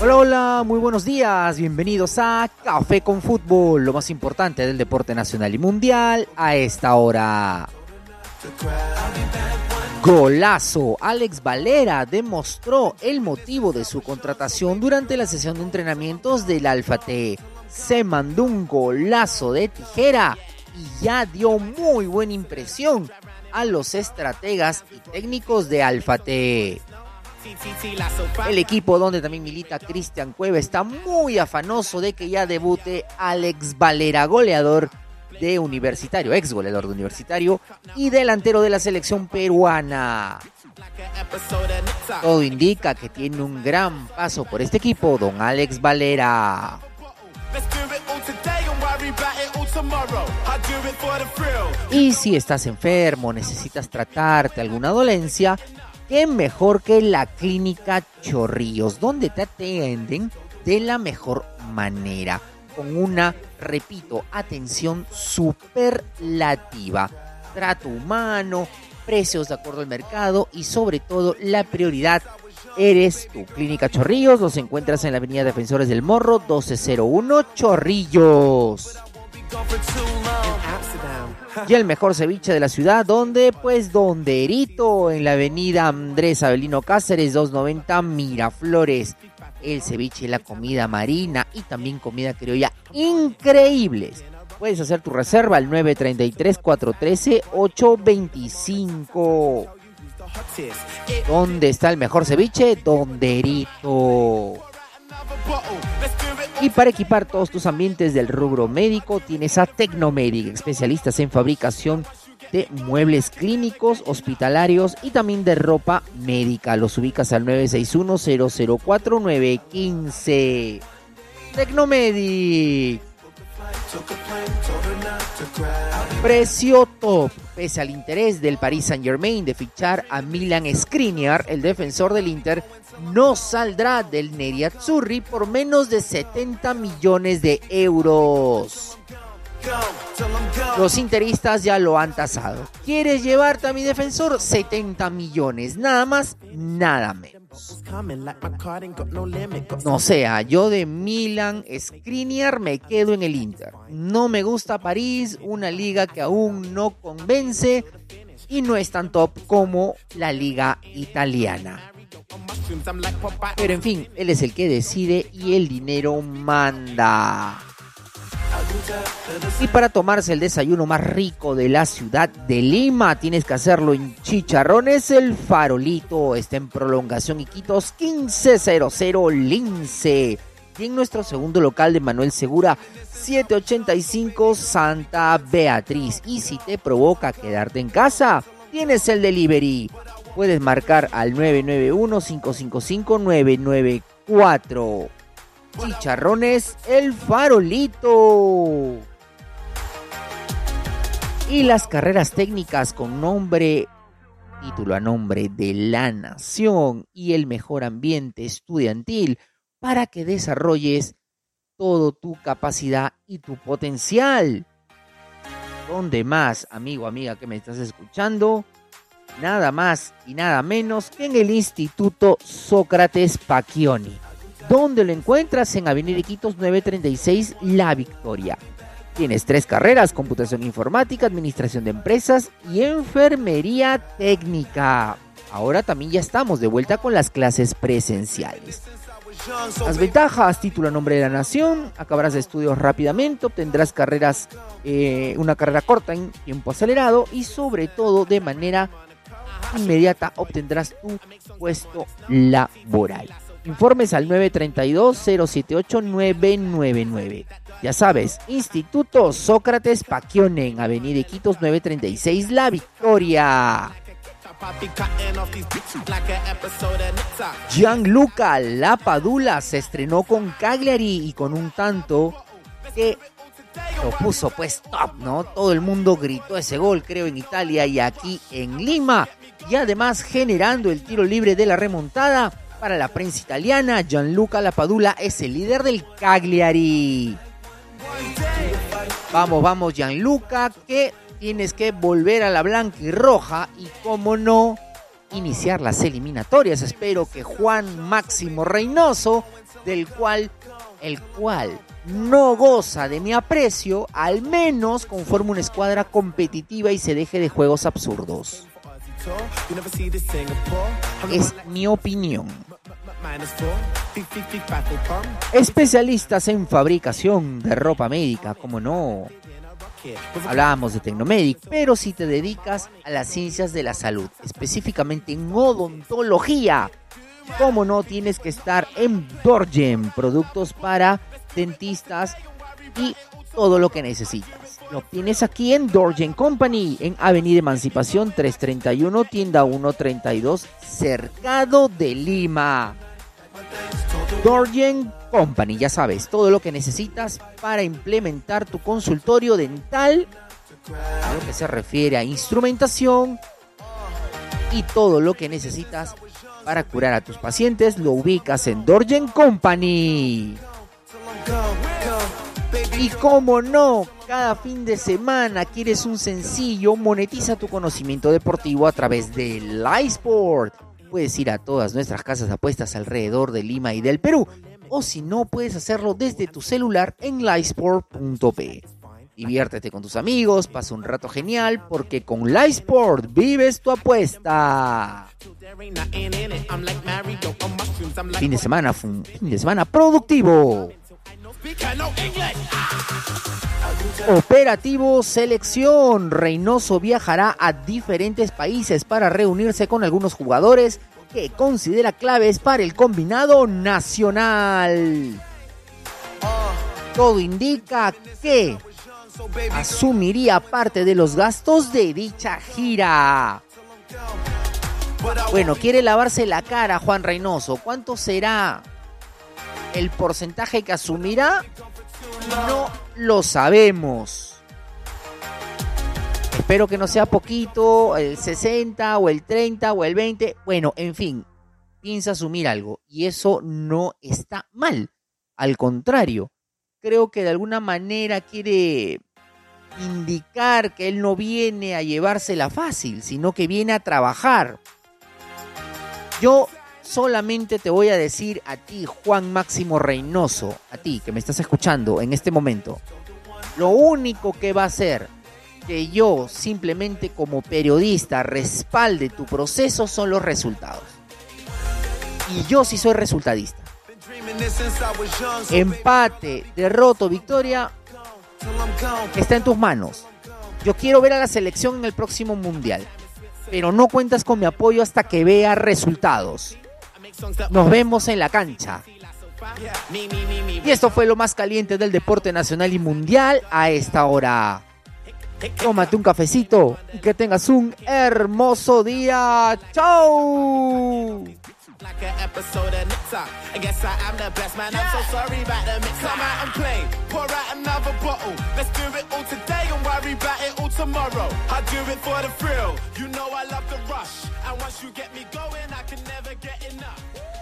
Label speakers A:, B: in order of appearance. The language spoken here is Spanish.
A: Hola, hola, muy buenos días, bienvenidos a Café con Fútbol, lo más importante del deporte nacional y mundial a esta hora. Golazo, Alex Valera demostró el motivo de su contratación durante la sesión de entrenamientos del Alfa T. Se mandó un golazo de tijera y ya dio muy buena impresión a los estrategas y técnicos de Alfa T. El equipo donde también milita Cristian Cueva está muy afanoso de que ya debute Alex Valera, goleador de Universitario, ex goleador de Universitario y delantero de la selección peruana. Todo indica que tiene un gran paso por este equipo, don Alex Valera. Y si estás enfermo, necesitas tratarte alguna dolencia, qué mejor que la clínica Chorrillos, donde te atienden de la mejor manera, con una, repito, atención superlativa, trato humano, precios de acuerdo al mercado y sobre todo la prioridad eres tu. Clínica Chorrillos los encuentras en la Avenida Defensores del Morro 1201 Chorrillos. Y el mejor ceviche de la ciudad, donde pues Donderito en la avenida Andrés Avelino Cáceres 290 Miraflores. El ceviche la comida marina y también comida criolla increíbles. Puedes hacer tu reserva al 933-413-825. ¿Dónde está el mejor ceviche? Donderito. Y para equipar todos tus ambientes del rubro médico, tienes a Tecnomedic, especialistas en fabricación de muebles clínicos, hospitalarios y también de ropa médica. Los ubicas al 961-004-915. Tecnomedic. Precio top. Pese al interés del Paris Saint Germain de fichar a Milan Skriniar, el defensor del Inter no saldrá del Neriazzurri por menos de 70 millones de euros. Los interistas ya lo han tasado. ¿Quieres llevarte a mi defensor? 70 millones. Nada más, nada menos. No sea, yo de Milan, Skriniar me quedo en el Inter. No me gusta París, una liga que aún no convence y no es tan top como la liga italiana. Pero en fin, él es el que decide y el dinero manda. Y para tomarse el desayuno más rico de la ciudad de Lima, tienes que hacerlo en Chicharrones. El Farolito está en prolongación Iquitos 1500 Lince. Y en nuestro segundo local de Manuel Segura, 785 Santa Beatriz. Y si te provoca quedarte en casa, tienes el delivery. Puedes marcar al 991-555-994. Chicharrones, el farolito. Y las carreras técnicas con nombre, título a nombre de la nación y el mejor ambiente estudiantil para que desarrolles todo tu capacidad y tu potencial. ¿Dónde más, amigo, amiga que me estás escuchando? Nada más y nada menos que en el Instituto Sócrates Pacchioni ¿Dónde lo encuentras? En Avenida Iquitos 936 La Victoria. Tienes tres carreras, computación informática, administración de empresas y enfermería técnica. Ahora también ya estamos de vuelta con las clases presenciales. Las ventajas, título a nombre de la nación, acabarás de estudios rápidamente, obtendrás carreras, eh, una carrera corta en tiempo acelerado y sobre todo de manera inmediata obtendrás tu puesto laboral. Informes al 932-078-999. Ya sabes, Instituto Sócrates Paquione en Avenida Iquitos 936 La Victoria. Gianluca Lapadula se estrenó con Cagliari y con un tanto que lo puso pues top, ¿no? Todo el mundo gritó ese gol, creo, en Italia y aquí en Lima. Y además generando el tiro libre de la remontada para la prensa italiana, Gianluca Lapadula es el líder del Cagliari. Vamos, vamos, Gianluca, que tienes que volver a la blanca y roja y, como no, iniciar las eliminatorias. Espero que Juan Máximo Reynoso, del cual, el cual no goza de mi aprecio, al menos conforme una escuadra competitiva y se deje de juegos absurdos. Es mi opinión. Especialistas en fabricación de ropa médica, como no. Hablábamos de Tecnomedic, pero si te dedicas a las ciencias de la salud, específicamente en odontología, como no tienes que estar en Dorjem, productos para dentistas y todo lo que necesitas. Lo tienes aquí en Dorjen Company, en Avenida Emancipación 331, tienda 132, Cercado de Lima. Dorjen Company, ya sabes, todo lo que necesitas para implementar tu consultorio dental, a lo que se refiere a instrumentación y todo lo que necesitas para curar a tus pacientes, lo ubicas en Dorjen Company. Y como no, cada fin de semana quieres un sencillo, monetiza tu conocimiento deportivo a través de Livesport puedes ir a todas nuestras casas apuestas alrededor de Lima y del Perú. O si no, puedes hacerlo desde tu celular en livesport.p. Diviértete con tus amigos, pasa un rato genial, porque con Livesport vives tu apuesta. Fin de semana, fin de semana productivo. Operativo Selección. Reynoso viajará a diferentes países para reunirse con algunos jugadores que considera claves para el combinado nacional. Todo indica que asumiría parte de los gastos de dicha gira. Bueno, quiere lavarse la cara Juan Reynoso. ¿Cuánto será el porcentaje que asumirá? No lo sabemos. Espero que no sea poquito, el 60 o el 30 o el 20. Bueno, en fin, piensa asumir algo y eso no está mal. Al contrario, creo que de alguna manera quiere indicar que él no viene a llevársela fácil, sino que viene a trabajar. Yo solamente te voy a decir a ti, Juan Máximo Reynoso, a ti que me estás escuchando en este momento, lo único que va a hacer que yo simplemente como periodista respalde tu proceso son los resultados. Y yo sí soy resultadista. Empate, derroto, victoria, está en tus manos. Yo quiero ver a la selección en el próximo mundial, pero no cuentas con mi apoyo hasta que vea resultados. Nos vemos en la cancha. Y esto fue lo más caliente del deporte nacional y mundial a esta hora. Tómate un cafecito y que tengas un hermoso día. ¡Chao! like an episode of Nipsa. I guess I am the best man. I'm so sorry about the mix. Come out and play, pour out another bottle. Let's do it all today and worry about it all tomorrow. I do it for the thrill. You know I love the rush. And once you get me going, I can never get enough.